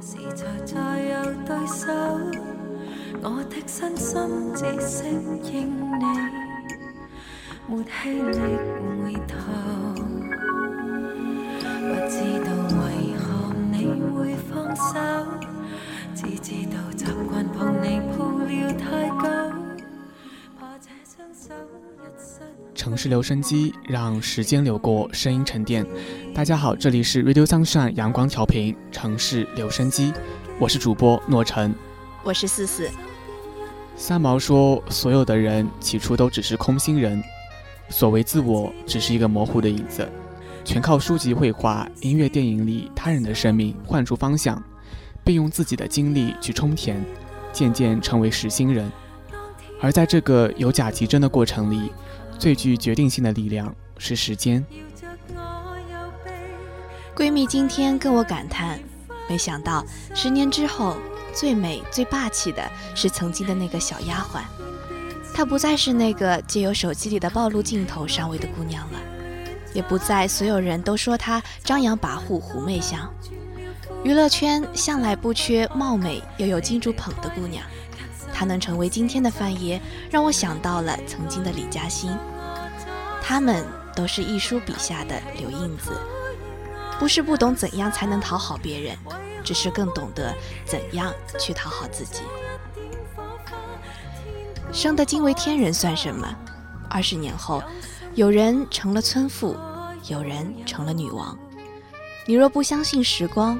时才再有对手，我的身心只适应你，没气力回头。不知道为何你会放手，只知道习惯碰你城市留声机，让时间流过，声音沉淀。大家好，这里是 Radio Sunshine 阳光调频城市留声机，我是主播诺晨。我是四四。三毛说：“所有的人起初都只是空心人，所谓自我只是一个模糊的影子，全靠书籍、绘画、音乐、电影里他人的生命换出方向，并用自己的经历去充填，渐渐成为实心人。而在这个由假及真的过程里，最具决定性的力量是时间。”闺蜜今天跟我感叹，没想到十年之后，最美最霸气的是曾经的那个小丫鬟，她不再是那个借由手机里的暴露镜头上位的姑娘了，也不再所有人都说她张扬跋扈狐媚相。娱乐圈向来不缺貌美又有金主捧的姑娘，他能成为今天的范爷，让我想到了曾经的李嘉欣。他们都是一书笔下的刘印子。不是不懂怎样才能讨好别人，只是更懂得怎样去讨好自己。生得惊为天人算什么？二十年后，有人成了村妇，有人成了女王。你若不相信时光，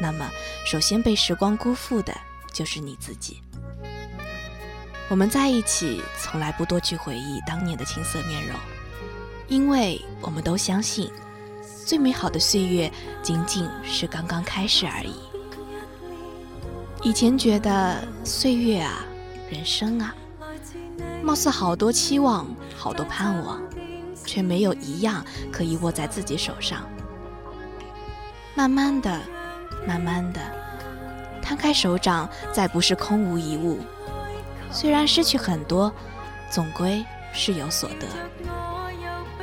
那么首先被时光辜负的就是你自己。我们在一起，从来不多去回忆当年的青涩面容，因为我们都相信。最美好的岁月，仅仅是刚刚开始而已。以前觉得岁月啊，人生啊，貌似好多期望，好多盼望，却没有一样可以握在自己手上。慢慢的，慢慢的，摊开手掌，再不是空无一物。虽然失去很多，总归是有所得。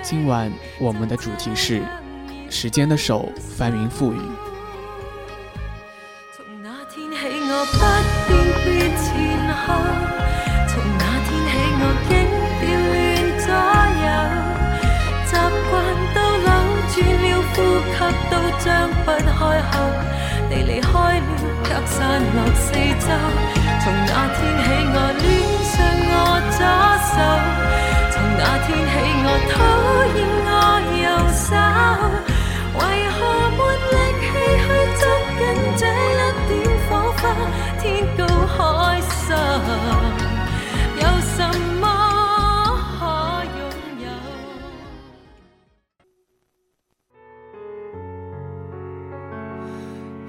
今晚我们的主题是。时间的手翻云覆雨。从那天起，我不辨别前后；从那天起，我竟调乱左右。习惯都扭转了，呼吸都张不开口。你离开了，却散落四周。从那天起，我恋上我左手；从那天起，我讨厌我右手。为何没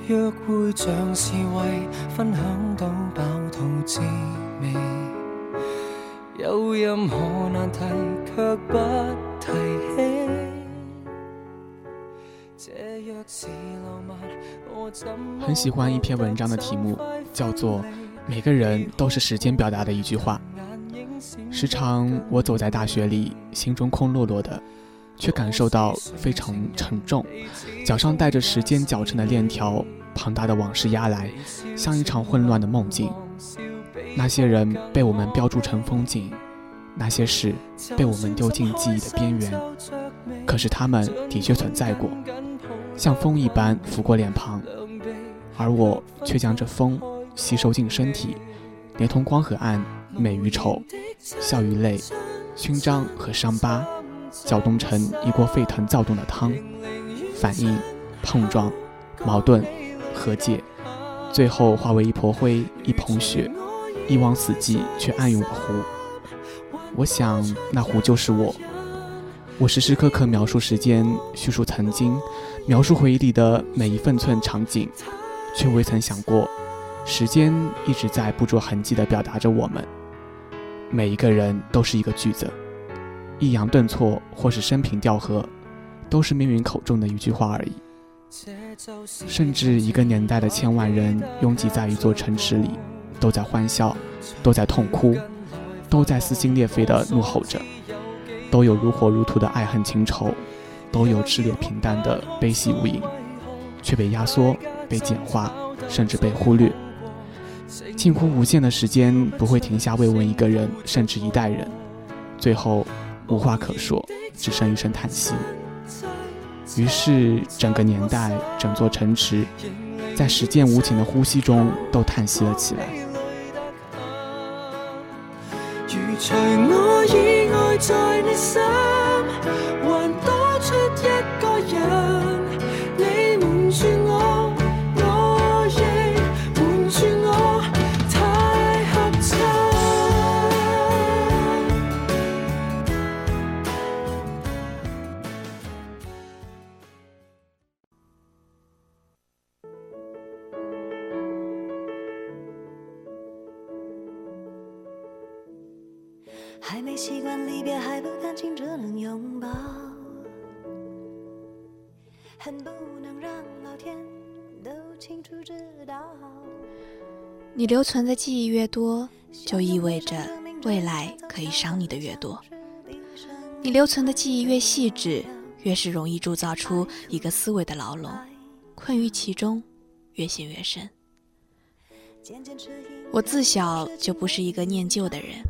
有？约会像是为分享到饱肚滋味，有任何难题却不提起。很喜欢一篇文章的题目，叫做《每个人都是时间表达的一句话》。时常我走在大学里，心中空落落的，却感受到非常沉重，脚上带着时间绞成的链条，庞大的往事压来，像一场混乱的梦境。那些人被我们标注成风景，那些事被我们丢进记忆的边缘，可是他们的确存在过。像风一般拂过脸庞，而我却将这风吸收进身体，连同光和暗、美与丑、笑与泪、勋章和伤疤，搅动成一锅沸腾躁动的汤。反应、碰撞、矛盾、和解，最后化为一坨灰、一捧雪，一汪死寂却暗涌的湖。我想，那湖就是我。我时时刻刻描述时间，叙述曾经。描述回忆里的每一分寸场景，却未曾想过，时间一直在不着痕迹地表达着我们。每一个人都是一个句子，抑扬顿挫或是生平调和，都是命运口中的一句话而已。甚至一个年代的千万人拥挤在一座城池里，都在欢笑，都在痛哭，都在撕心裂肺地怒吼着，都有如火如荼的爱恨情仇。都有炽烈平淡的悲喜无垠，却被压缩、被简化、甚至被忽略。近乎无限的时间不会停下慰问一个人，甚至一代人，最后无话可说，只剩一声叹息。于是，整个年代，整座城池，在时间无情的呼吸中，都叹息了起来。如除我以外，在你心还没习惯离别，还不甘心只能拥抱，恨不能让老天都清楚知道。你留存的记忆越多，就意味着未来可以伤你的越多。你留存的记忆越细致，越是容易铸造出一个思维的牢笼，困于其中，越陷越深。我自小就不是一个念旧的人。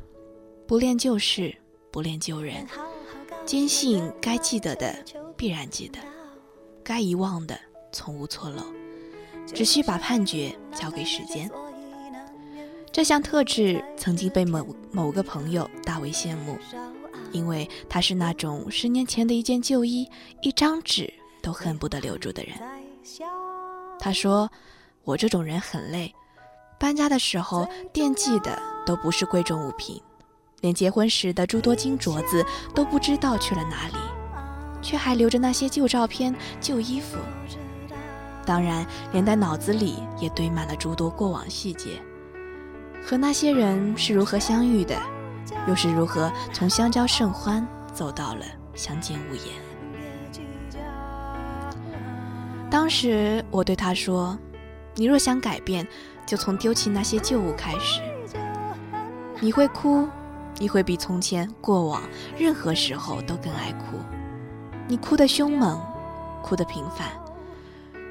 不恋旧事，不恋旧人，坚信该记得的必然记得，该遗忘的从无错漏，只需把判决交给时间。这项特质曾经被某某个朋友大为羡慕，因为他是那种十年前的一件旧衣、一张纸都恨不得留住的人。他说：“我这种人很累，搬家的时候惦记的都不是贵重物品。”连结婚时的诸多金镯子都不知道去了哪里，却还留着那些旧照片、旧衣服。当然，连带脑子里也堆满了诸多过往细节，和那些人是如何相遇的，又是如何从相交甚欢走到了相见无言。当时我对他说：“你若想改变，就从丢弃那些旧物开始。你会哭。”你会比从前过往任何时候都更爱哭，你哭得凶猛，哭得频繁，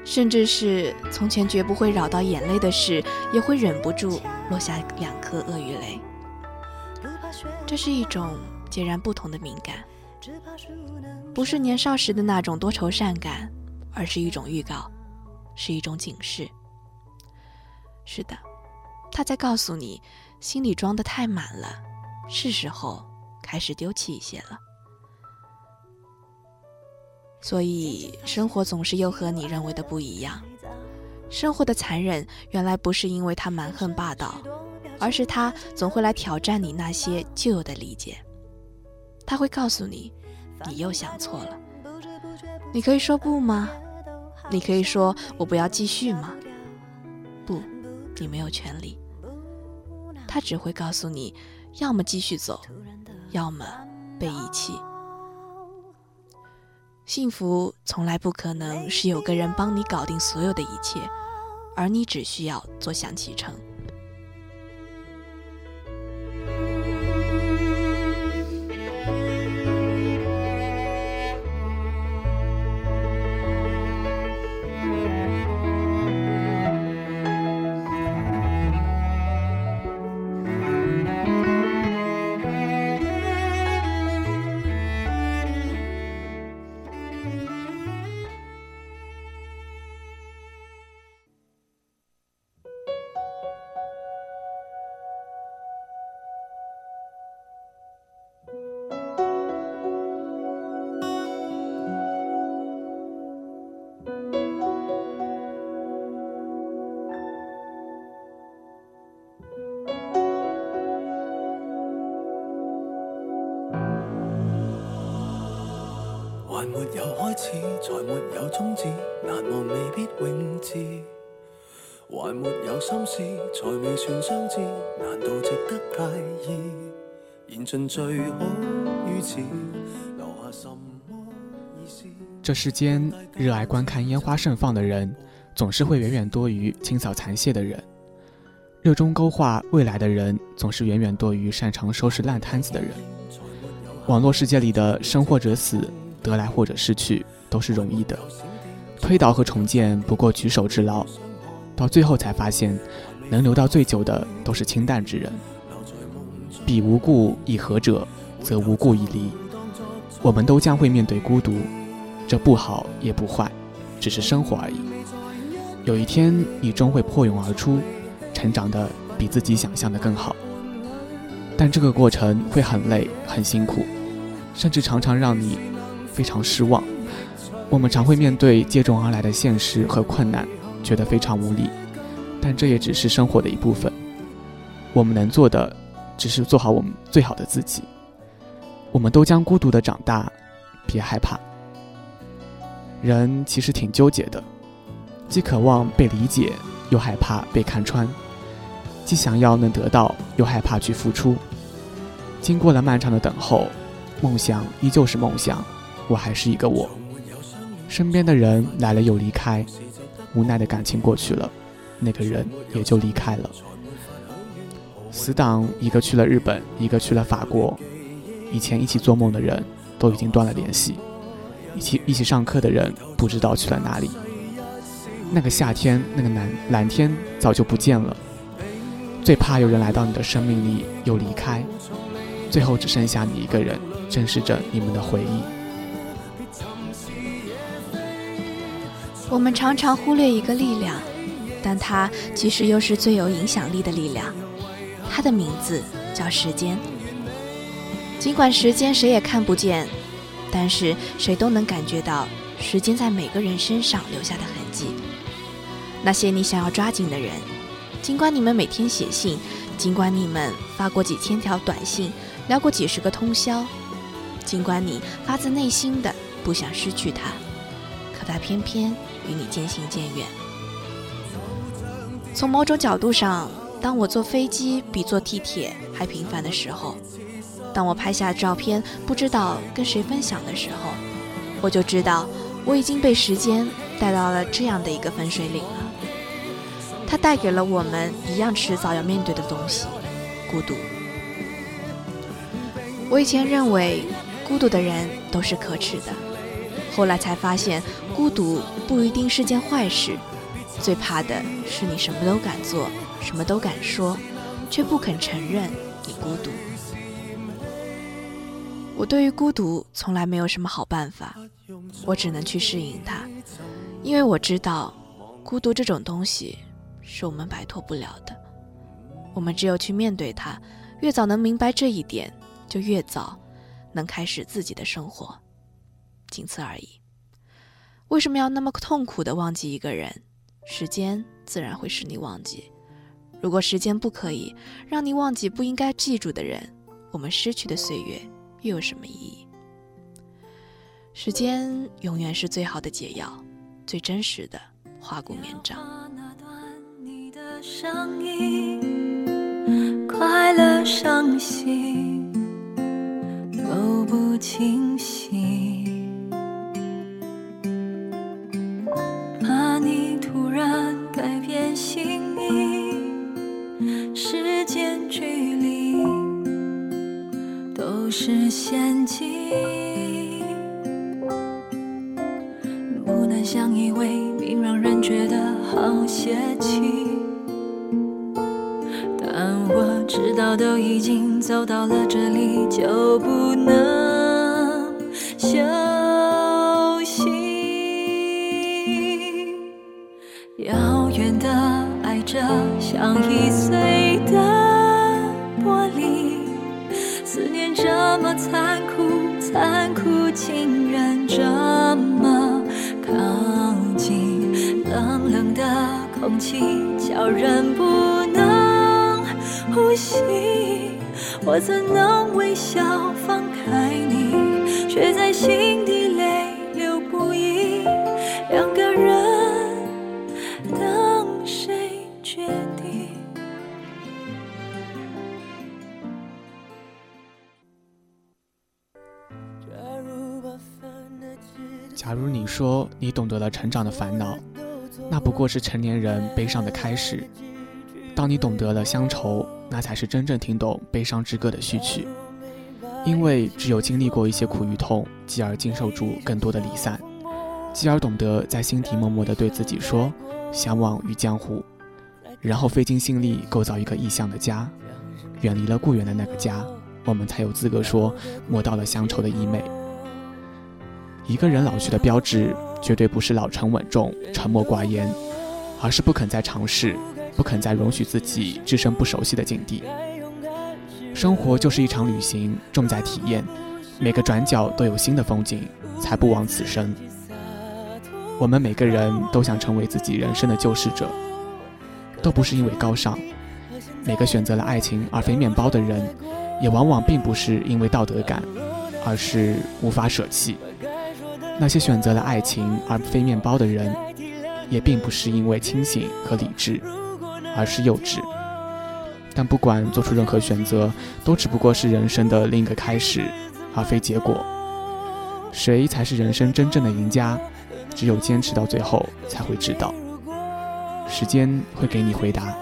甚至是从前绝不会扰到眼泪的事，也会忍不住落下两颗鳄鱼泪。这是一种截然不同的敏感，不是年少时的那种多愁善感，而是一种预告，是一种警示。是的，他在告诉你，心里装的太满了。是时候开始丢弃一些了，所以生活总是又和你认为的不一样。生活的残忍，原来不是因为它蛮横霸道，而是它总会来挑战你那些旧有的理解。他会告诉你，你又想错了。你可以说不吗？你可以说我不要继续吗？不，你没有权利。他只会告诉你。要么继续走，要么被遗弃。幸福从来不可能是有个人帮你搞定所有的一切，而你只需要坐享其成。没有有开始，才终止，难忘未必永志。还没有心事，才未算相知，难道值得介意？言尽最好于此，留下什么意思？这世间热爱观看烟花盛放的人，总是会远远多于清扫残屑的人；热衷勾画未来的人，总是远远多于擅长收拾烂摊子的人。网络世界里的生或者死。得来或者失去都是容易的，推倒和重建不过举手之劳。到最后才发现，能留到最久的都是清淡之人。彼无故以合者，则无故以离。我们都将会面对孤独，这不好也不坏，只是生活而已。有一天，你终会破蛹而出，成长的比自己想象的更好。但这个过程会很累、很辛苦，甚至常常让你非常失望。我们常会面对接踵而来的现实和困难，觉得非常无力。但这也只是生活的一部分。我们能做的，只是做好我们最好的自己。我们都将孤独的长大，别害怕。人其实挺纠结的，既渴望被理解，又害怕被看穿；既想要能得到，又害怕去付出。经过了漫长的等候，梦想依旧是梦想，我还是一个我。身边的人来了又离开，无奈的感情过去了，那个人也就离开了。死党一个去了日本，一个去了法国。以前一起做梦的人都已经断了联系，一起一起上课的人不知道去了哪里。那个夏天，那个蓝蓝天早就不见了。最怕有人来到你的生命里又离开，最后只剩下你一个人，珍视着你们的回忆。我们常常忽略一个力量，但它其实又是最有影响力的力量。它的名字叫时间。尽管时间谁也看不见，但是谁都能感觉到时间在每个人身上留下的痕迹。那些你想要抓紧的人，尽管你们每天写信，尽管你们发过几千条短信，聊过几十个通宵，尽管你发自内心的不想失去他，可他偏偏与你渐行渐远。从某种角度上，当我坐飞机比坐地铁还频繁的时候。当我拍下照片，不知道跟谁分享的时候，我就知道我已经被时间带到了这样的一个分水岭了。它带给了我们一样迟早要面对的东西——孤独。我以前认为孤独的人都是可耻的，后来才发现孤独不一定是件坏事。最怕的是你什么都敢做，什么都敢说，却不肯承认你孤独。我对于孤独从来没有什么好办法，我只能去适应它，因为我知道，孤独这种东西是我们摆脱不了的。我们只有去面对它，越早能明白这一点，就越早能开始自己的生活，仅此而已。为什么要那么痛苦的忘记一个人？时间自然会使你忘记。如果时间不可以让你忘记不应该记住的人，我们失去的岁月。又有什么意义？时间永远是最好的解药，最真实的花骨绵掌。快乐、伤心都不清晰，时间距离都。是陷阱，不能相依为命，让人觉得好泄气。但我知道，都已经走到了这里，就不能休息。遥远的爱着，像易残酷，残酷竟然这么靠近，冷冷的空气叫人不能呼吸。我怎能微笑放开你，却在心假如你说你懂得了成长的烦恼，那不过是成年人悲伤的开始。当你懂得了乡愁，那才是真正听懂悲伤之歌的序曲。因为只有经历过一些苦与痛，继而经受住更多的离散，继而懂得在心底默默地对自己说：“向往于江湖。”然后费尽心力构造一个异乡的家，远离了故园的那个家，我们才有资格说摸到了乡愁的衣袂。一个人老去的标志，绝对不是老成稳重、沉默寡言，而是不肯再尝试，不肯再容许自己置身不熟悉的境地。生活就是一场旅行，重在体验，每个转角都有新的风景，才不枉此生。我们每个人都想成为自己人生的救世者，都不是因为高尚。每个选择了爱情而非面包的人，也往往并不是因为道德感，而是无法舍弃。那些选择了爱情而非面包的人，也并不是因为清醒和理智，而是幼稚。但不管做出任何选择，都只不过是人生的另一个开始，而非结果。谁才是人生真正的赢家？只有坚持到最后，才会知道。时间会给你回答。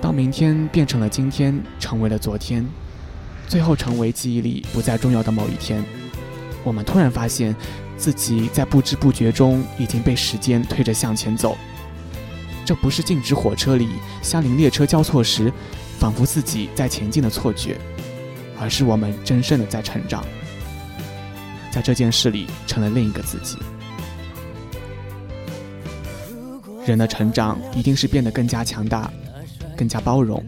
当明天变成了今天，成为了昨天，最后成为记忆里不再重要的某一天，我们突然发现，自己在不知不觉中已经被时间推着向前走。这不是静止火车里相邻列车交错时，仿佛自己在前进的错觉，而是我们真正的在成长，在这件事里成了另一个自己。人的成长一定是变得更加强大，更加包容。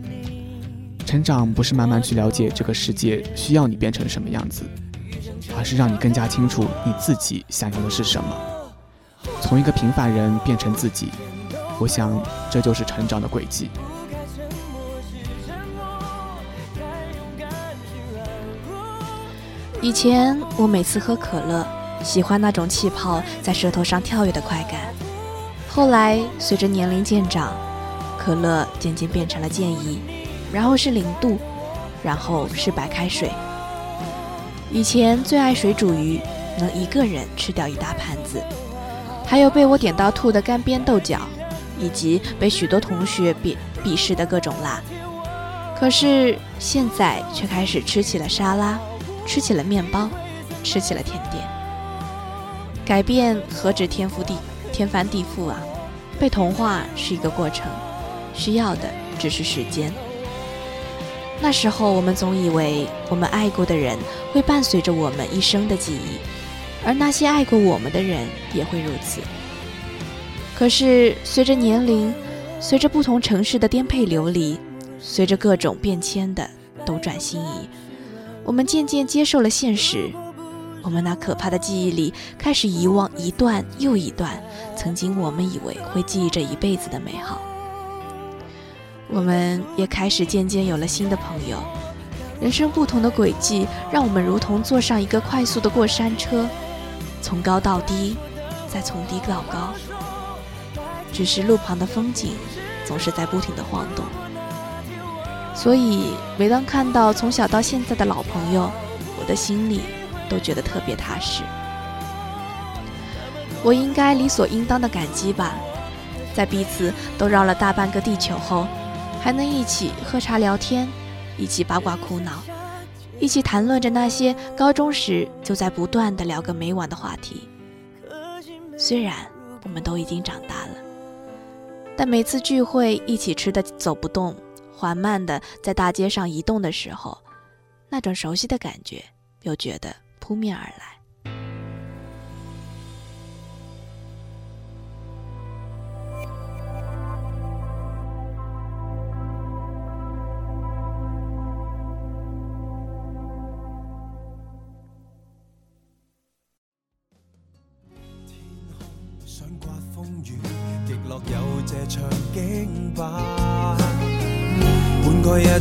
成长不是慢慢去了解这个世界需要你变成什么样子，而是让你更加清楚你自己想要的是什么，从一个平凡人变成自己。我想，这就是成长的轨迹。以前我每次喝可乐，喜欢那种气泡在舌头上跳跃的快感。后来随着年龄渐长，可乐渐渐变成了建议，然后是零度，然后是白开水。以前最爱水煮鱼，能一个人吃掉一大盘子，还有被我点到吐的干煸豆角。以及被许多同学鄙鄙视的各种辣，可是现在却开始吃起了沙拉，吃起了面包，吃起了甜点。改变何止天覆地天翻地覆啊！被同化是一个过程，需要的只是时间。那时候我们总以为我们爱过的人会伴随着我们一生的记忆，而那些爱过我们的人也会如此。可是，随着年龄，随着不同城市的颠沛流离，随着各种变迁的斗转星移，我们渐渐接受了现实。我们那可怕的记忆里，开始遗忘一段又一段曾经我们以为会记忆着一辈子的美好。我们也开始渐渐有了新的朋友。人生不同的轨迹，让我们如同坐上一个快速的过山车，从高到低，再从低到高。只是路旁的风景总是在不停的晃动，所以每当看到从小到现在的老朋友，我的心里都觉得特别踏实。我应该理所应当的感激吧，在彼此都绕了大半个地球后，还能一起喝茶聊天，一起八卦苦恼，一起谈论着那些高中时就在不断的聊个没完的话题。虽然我们都已经长大了。但每次聚会一起吃的走不动，缓慢的在大街上移动的时候，那种熟悉的感觉又觉得扑面而来。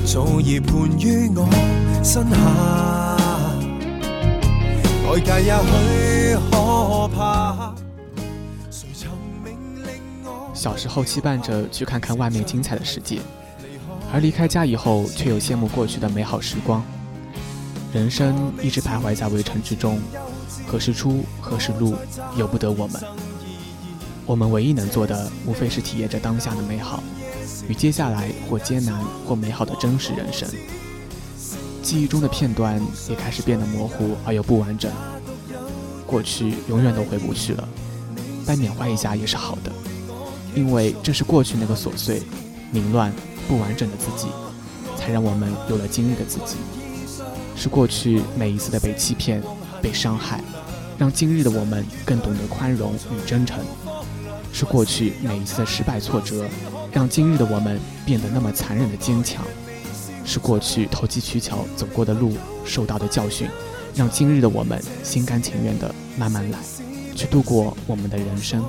早已判于我身下，外界也许可怕。小时候期盼着去看看外面精彩的世界，而离开家以后，却又羡慕过去的美好时光。人生一直徘徊在围城之中，何时出，何时入，由不得我们。我们唯一能做的，无非是体验着当下的美好。与接下来或艰难或美好的真实人生，记忆中的片段也开始变得模糊而又不完整。过去永远都回不去了，但缅怀一下也是好的，因为正是过去那个琐碎、凌乱、不完整的自己，才让我们有了今日的自己。是过去每一次的被欺骗、被伤害，让今日的我们更懂得宽容与真诚。是过去每一次的失败挫折，让今日的我们变得那么残忍的坚强。是过去投机取巧走过的路，受到的教训，让今日的我们心甘情愿的慢慢来，去度过我们的人生。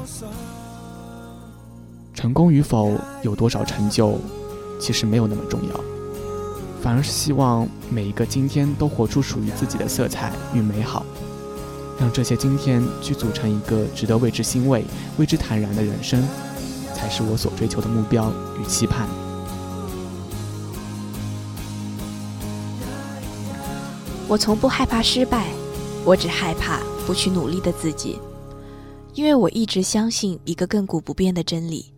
成功与否，有多少成就，其实没有那么重要，反而是希望每一个今天都活出属于自己的色彩与美好，让这些今天去组成一个值得为之欣慰、为之坦然的人生，才是我所追求的目标与期盼。我从不害怕失败，我只害怕不去努力的自己，因为我一直相信一个亘古不变的真理：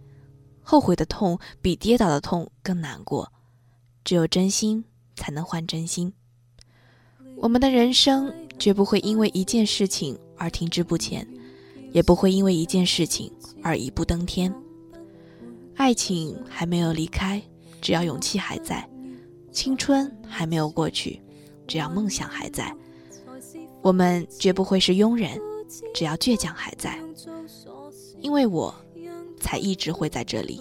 后悔的痛比跌倒的痛更难过，只有真心才能换真心。我们的人生绝不会因为一件事情而停滞不前，也不会因为一件事情而一步登天。爱情还没有离开，只要勇气还在；青春还没有过去。只要梦想还在，我们绝不会是庸人。只要倔强还在，因为我才一直会在这里。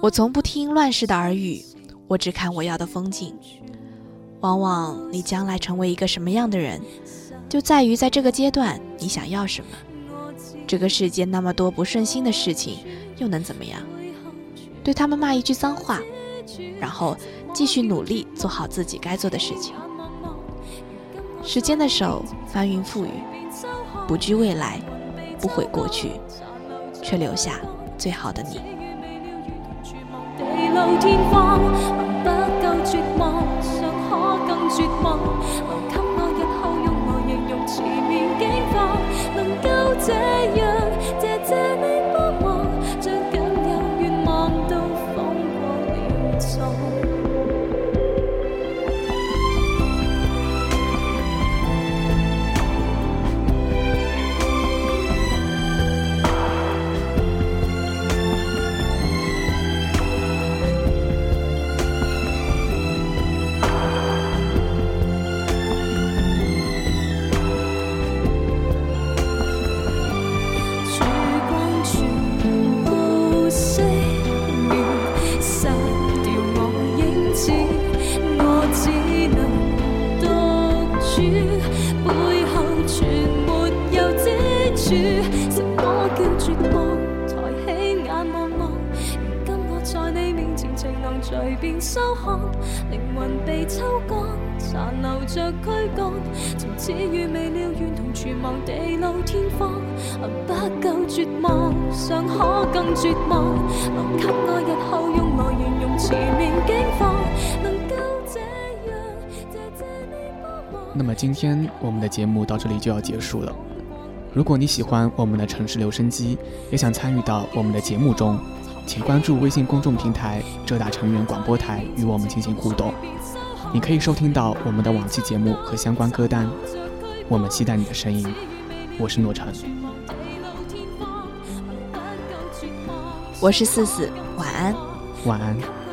我从不听乱世的耳语，我只看我要的风景。往往你将来成为一个什么样的人，就在于在这个阶段你想要什么。这个世界那么多不顺心的事情，又能怎么样？对他们骂一句脏话，然后。继续努力做好自己该做的事情。时间的手翻云覆雨，不惧未来，不悔过去，却留下最好的你。绝望。留给我日后用来形容前面景况，能够这样。那么今天我们的节目到这里就要结束了。如果你喜欢我们的城市留声机，也想参与到我们的节目中，请关注微信公众平台“浙大成员广播台”与我们进行互动。你可以收听到我们的往期节目和相关歌单。我们期待你的声音。我是诺晨，我是四四，晚安，晚安。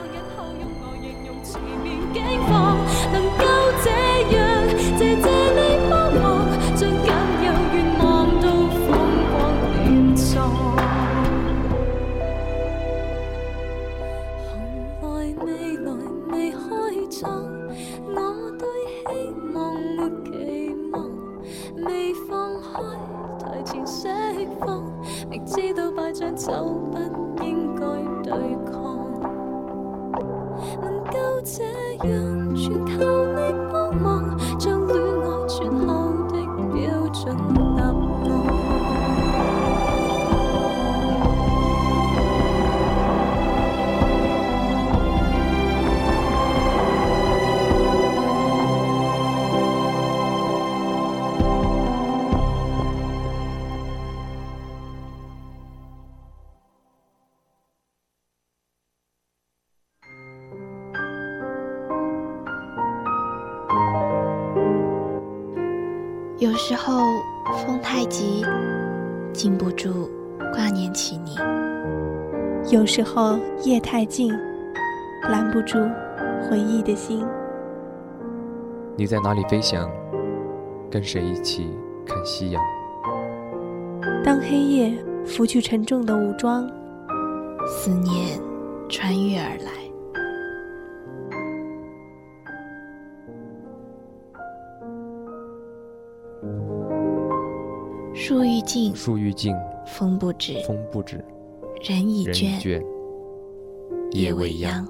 走吧。时候夜太静，拦不住回忆的心。你在哪里飞翔？跟谁一起看夕阳？当黑夜拂去沉重的武装，思念穿越而来。树欲静，树欲静，风不止，风不止，人已倦，夜未央。